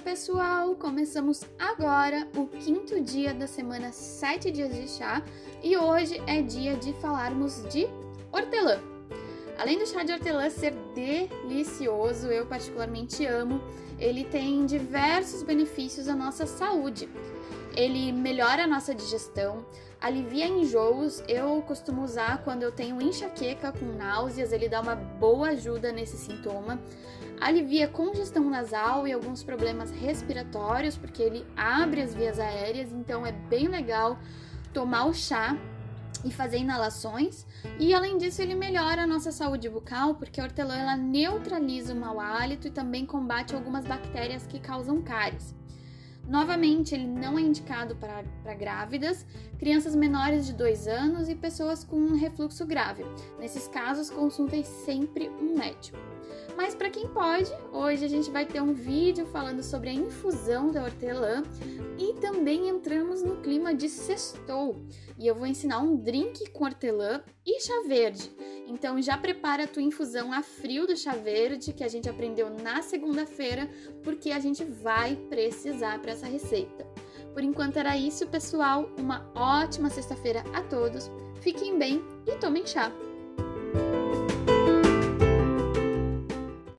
pessoal! Começamos agora o quinto dia da semana 7 dias de chá e hoje é dia de falarmos de hortelã. Além do chá de hortelã ser delicioso, eu particularmente amo, ele tem diversos benefícios à nossa saúde. Ele melhora a nossa digestão, alivia enjoos. Eu costumo usar quando eu tenho enxaqueca com náuseas, ele dá uma boa ajuda nesse sintoma. Alivia congestão nasal e alguns problemas respiratórios, porque ele abre as vias aéreas, então é bem legal tomar o chá e fazer inalações. E além disso, ele melhora a nossa saúde bucal, porque a hortelã ela neutraliza o mau hálito e também combate algumas bactérias que causam cáries. Novamente, ele não é indicado para, grávidas, crianças menores de 2 anos e pessoas com refluxo grave. Nesses casos, consultem sempre um médico. Mas para quem pode, hoje a gente vai ter um vídeo falando sobre a infusão da hortelã e também entramos no clima de sextou. E eu vou ensinar um drink com hortelã e chá verde. Então já prepara a tua infusão a frio do chá verde que a gente aprendeu na segunda-feira, porque a gente vai precisar para essa receita. Por enquanto era isso, pessoal. Uma ótima sexta-feira a todos. Fiquem bem e tomem chá.